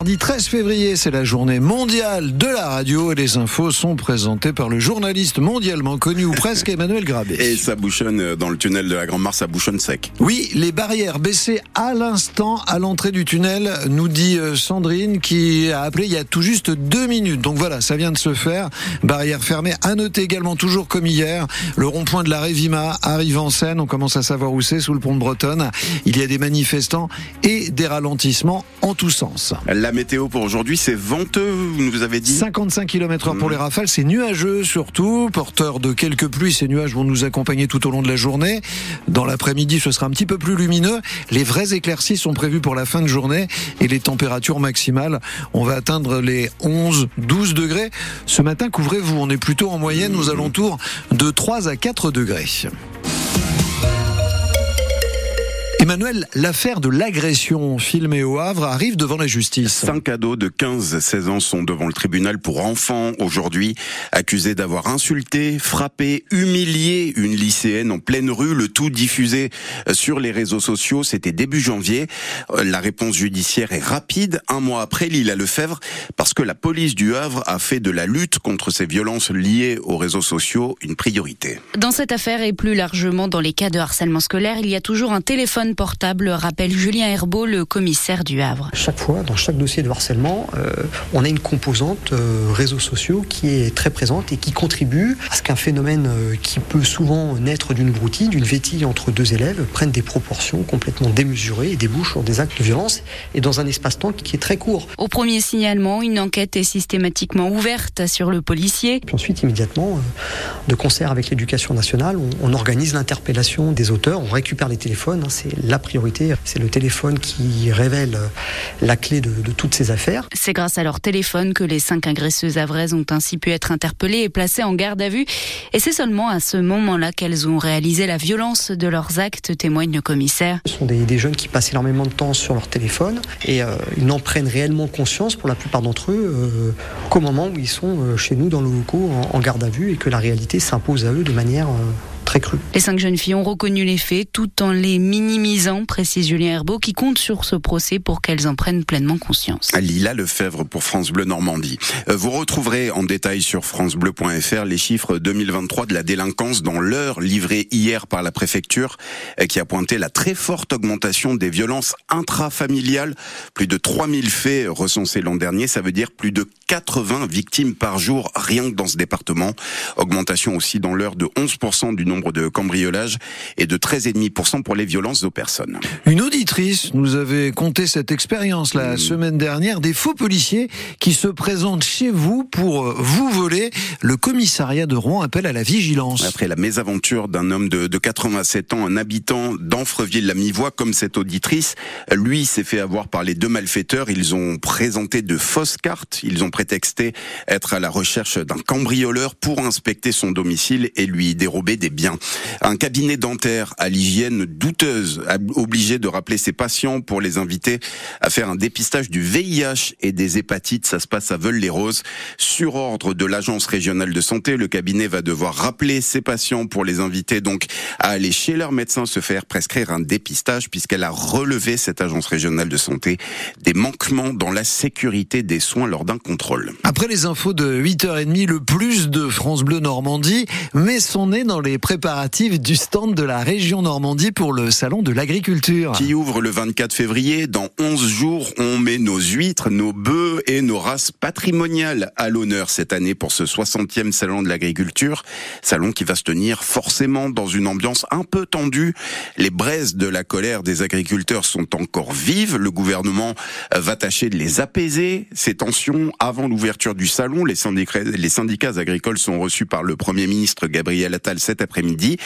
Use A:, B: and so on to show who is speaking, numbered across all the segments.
A: Mardi 13 février, c'est la journée mondiale de la radio et les infos sont présentées par le journaliste mondialement connu ou presque Emmanuel Grabé.
B: Et ça bouchonne dans le tunnel de la Grande Mare, ça bouchonne sec.
A: Oui, les barrières baissées à l'instant à l'entrée du tunnel, nous dit euh, Sandrine qui a appelé il y a tout juste deux minutes. Donc voilà, ça vient de se faire. Barrière fermée. À noter également, toujours comme hier, le rond-point de la Révima arrive en scène. On commence à savoir où c'est, sous le pont de Bretonne. Il y a des manifestants et des ralentissements en tous sens.
B: La météo pour aujourd'hui, c'est venteux, vous nous avez dit
A: 55 km heure pour les rafales, c'est nuageux surtout, porteur de quelques pluies. Ces nuages vont nous accompagner tout au long de la journée. Dans l'après-midi, ce sera un petit peu plus lumineux. Les vraies éclaircies sont prévues pour la fin de journée et les températures maximales, on va atteindre les 11, 12 degrés. Ce matin, couvrez-vous, on est plutôt en moyenne aux alentours de 3 à 4 degrés. Emmanuel, l'affaire de l'agression filmée au Havre arrive devant la justice.
B: Cinq ados de 15-16 ans sont devant le tribunal pour enfants aujourd'hui, accusés d'avoir insulté, frappé, humilié une lycéenne en pleine rue, le tout diffusé sur les réseaux sociaux. C'était début janvier. La réponse judiciaire est rapide, un mois après Lila Lefebvre, parce que la police du Havre a fait de la lutte contre ces violences liées aux réseaux sociaux une priorité.
C: Dans cette affaire et plus largement dans les cas de harcèlement scolaire, il y a toujours un téléphone portable, rappelle Julien Herbeau, le commissaire du Havre.
D: Chaque fois, dans chaque dossier de harcèlement, euh, on a une composante euh, réseaux sociaux qui est très présente et qui contribue à ce qu'un phénomène euh, qui peut souvent naître d'une broutille, d'une vétille entre deux élèves, prenne des proportions complètement démesurées et débouche sur des actes de violence et dans un espace-temps qui est très court.
C: Au premier signalement, une enquête est systématiquement ouverte sur le policier.
D: Puis ensuite, immédiatement, de concert avec l'éducation nationale, on, on organise l'interpellation des auteurs, on récupère les téléphones, hein, c'est la priorité, c'est le téléphone qui révèle la clé de, de toutes ces affaires.
C: C'est grâce à leur téléphone que les cinq agresseuses avraises ont ainsi pu être interpellées et placées en garde à vue. Et c'est seulement à ce moment-là qu'elles ont réalisé la violence de leurs actes, témoigne le commissaire.
D: Ce sont des, des jeunes qui passent énormément de temps sur leur téléphone et euh, ils n'en prennent réellement conscience pour la plupart d'entre eux euh, qu'au moment où ils sont euh, chez nous dans le locaux en, en, garde à vue et que la réalité s'impose à eux de manière très crue.
C: Les cinq jeunes filles ont reconnu les faits tout en les minimisant, précise Julien Herbeau, qui compte sur ce procès pour qu'elles en prennent pleinement conscience.
B: Lila Lefebvre pour France Bleu Normandie. Vous retrouverez en détail sur francebleu.fr les chiffres 2023 de la délinquance dans l'heure livrée hier par la préfecture qui a pointé la très forte augmentation des violences intrafamiliales. Plus de 3000 faits recensés l'an dernier, ça veut dire plus de 80 victimes par jour rien que dans ce département. Augmentation aussi dans l'heure de 11% du nombre de cambriolages et de 13,5% pour les violences aux personnes.
A: Une auditrice nous avait conté cette expérience la mmh. semaine dernière des faux policiers qui se présentent chez vous pour euh, vous voler. Le commissariat de Rouen appelle à la vigilance.
B: Après la mésaventure d'un homme de, de 87 ans, un habitant d'Anfreville-la-Mivoie, comme cette auditrice, lui s'est fait avoir par les deux malfaiteurs. Ils ont présenté de fausses cartes. Ils ont prétexté être à la recherche d'un cambrioleur pour inspecter son domicile et lui dérober des biens. Un cabinet dentaire à l'hygiène douteuse, obligé de rappeler ses patients pour les inviter à faire un dépistage du VIH et des hépatites. Ça se passe à Veules-les-Roses. Sur ordre de l'agence régionale de santé, le cabinet va devoir rappeler ses patients pour les inviter donc à aller chez leur médecin se faire prescrire un dépistage puisqu'elle a relevé cette agence régionale de santé des manquements dans la sécurité des soins lors d'un contrôle.
A: Après les infos de 8h30, le plus de France Bleu Normandie met son nez dans les préparatifs du stand de la région Normandie pour le salon de l'agriculture.
B: Qui ouvre le 24 février. Dans 11 jours, on met nos huîtres, nos bœufs et nos races patrimoniales à l'honneur cette année pour ce 60e salon de l'agriculture. Salon qui va se tenir forcément dans une ambiance un peu tendue. Les braises de la colère des agriculteurs sont encore vives. Le gouvernement va tâcher de les apaiser, ces tensions, avant l'ouverture du salon. Les syndicats, les syndicats agricoles sont reçus par le Premier ministre Gabriel Attal cet après-midi midi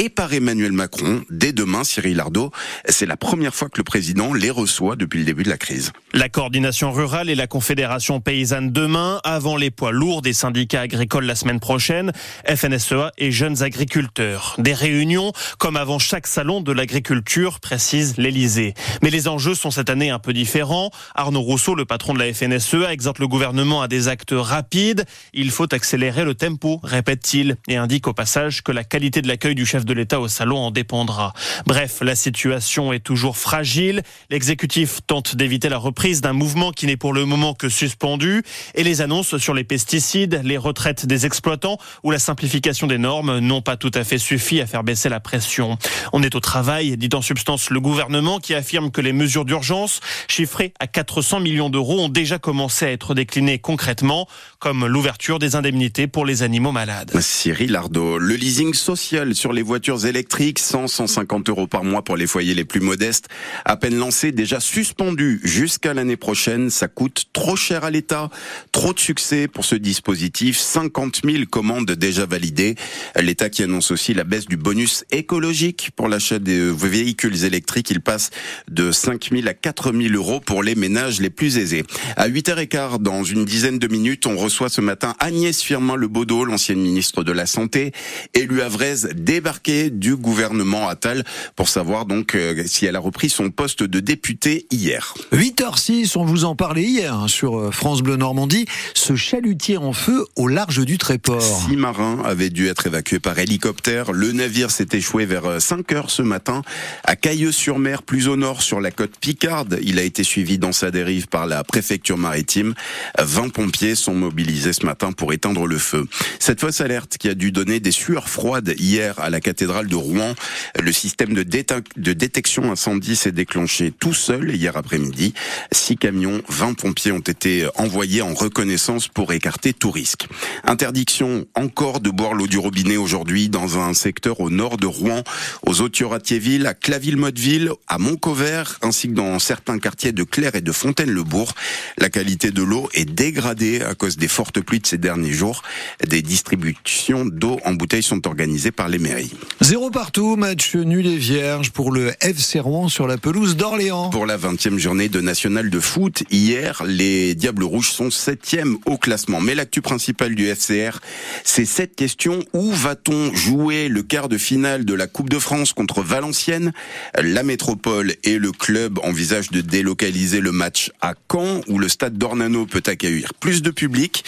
B: et par Emmanuel Macron dès demain, Cyril Ardo. C'est la première fois que le président les reçoit depuis le début de la crise.
E: La coordination rurale et la confédération paysanne demain, avant les poids lourds des syndicats agricoles la semaine prochaine, FNSEA et jeunes agriculteurs. Des réunions comme avant chaque salon de l'agriculture, précise l'Elysée. Mais les enjeux sont cette année un peu différents. Arnaud Rousseau, le patron de la FNSEA, exhorte le gouvernement à des actes rapides. Il faut accélérer le tempo, répète-t-il, et indique au passage que la qualité de l'accueil du chef de de l'État au salon en dépendra. Bref, la situation est toujours fragile. L'exécutif tente d'éviter la reprise d'un mouvement qui n'est pour le moment que suspendu et les annonces sur les pesticides, les retraites des exploitants ou la simplification des normes n'ont pas tout à fait suffi à faire baisser la pression. On est au travail, dit en substance le gouvernement qui affirme que les mesures d'urgence, chiffrées à 400 millions d'euros, ont déjà commencé à être déclinées concrètement, comme l'ouverture des indemnités pour les animaux malades.
B: Cyril Ardo, le leasing social sur les voitures électriques, 100, 150 euros par mois pour les foyers les plus modestes, à peine lancé, déjà suspendu jusqu'à l'année prochaine. Ça coûte trop cher à l'État, trop de succès pour ce dispositif, 50 000 commandes déjà validées. L'État qui annonce aussi la baisse du bonus écologique pour l'achat des véhicules électriques. Il passe de 5 000 à 4 000 euros pour les ménages les plus aisés. À 8h15, dans une dizaine de minutes, on reçoit ce matin Agnès Firmin-Lebaudot, l'ancienne ministre de la Santé, élue Vraise, débarquée du gouvernement Attal pour savoir donc euh, si elle a repris son poste de député hier.
A: 8h06, on vous en parlait hier hein, sur euh, France Bleu Normandie, ce chalutier en feu au large du Tréport.
B: Six marins avaient dû être évacués par hélicoptère. Le navire s'est échoué vers 5 euh, ce matin à Cailleux-sur-Mer, plus au nord sur la côte Picarde. Il a été suivi dans sa dérive par la préfecture maritime. 20 pompiers sont mobilisés ce matin pour éteindre le feu. Cette fausse alerte qui a dû donner des sueurs froides hier à la cathédrale de Rouen. Le système de, de détection incendie s'est déclenché tout seul hier après-midi. Six camions, 20 pompiers ont été envoyés en reconnaissance pour écarter tout risque. Interdiction encore de boire l'eau du robinet aujourd'hui dans un secteur au nord de Rouen, aux Authieu-Ratiéville, à Claville-Motteville, à Montcovert, ainsi que dans certains quartiers de Claire et de Fontaine-le-Bourg. La qualité de l'eau est dégradée à cause des fortes pluies de ces derniers jours. Des distributions d'eau en bouteille sont organisées par les mairies.
A: Zéro partout, match nul et vierge pour le FC Rouen sur la pelouse d'Orléans.
B: Pour la 20e journée de National de foot, hier, les Diables Rouges sont septième au classement. Mais l'actu principale du FCR, c'est cette question. Où va-t-on jouer le quart de finale de la Coupe de France contre Valenciennes? La métropole et le club envisagent de délocaliser le match à Caen, où le stade d'Ornano peut accueillir plus de public.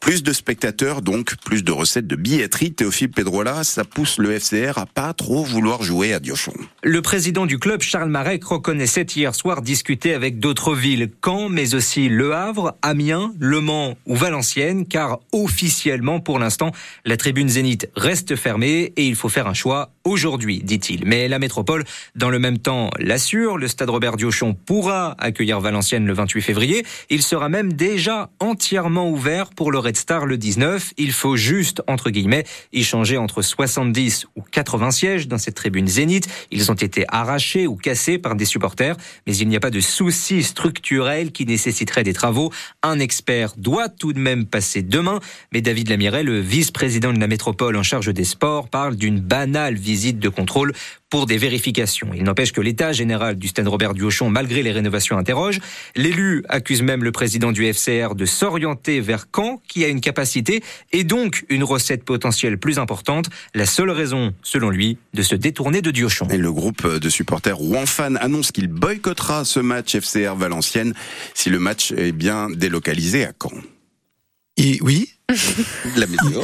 B: Plus de spectateurs, donc plus de recettes de billetterie. Théophile Pedrola, ça pousse le FCR à pas trop vouloir jouer à Diochon.
F: Le président du club, Charles Marek, reconnaissait hier soir discuter avec d'autres villes, Caen, mais aussi Le Havre, Amiens, Le Mans ou Valenciennes, car officiellement, pour l'instant, la tribune Zénith reste fermée et il faut faire un choix aujourd'hui, dit-il. Mais la métropole, dans le même temps, l'assure. Le stade Robert Diochon pourra accueillir Valenciennes le 28 février. Il sera même déjà entièrement ouvert pour le Red Star le 19. Il faut juste, entre guillemets, y changer entre 70 ou 80 sièges dans cette tribune Zénith. Ils ont été arrachés ou cassés par des supporters, mais il n'y a pas de souci structurel qui nécessiterait des travaux. Un expert doit tout de même passer demain, mais David Lamiret, le vice-président de la métropole en charge des sports, parle d'une banale visite de contrôle pour des vérifications. Il n'empêche que l'état général du stade Robert Duauchon, malgré les rénovations, interroge. L'élu accuse même le président du FCR de s'orienter vers Caen, qui a une capacité et donc une recette potentielle plus importante. La seule raison, selon lui, de se détourner de Diochon.
B: Et le groupe de supporters Rouen-Fan annonce qu'il boycottera ce match FCR Valenciennes si le match est bien délocalisé à Caen.
A: Et oui.
B: La météo.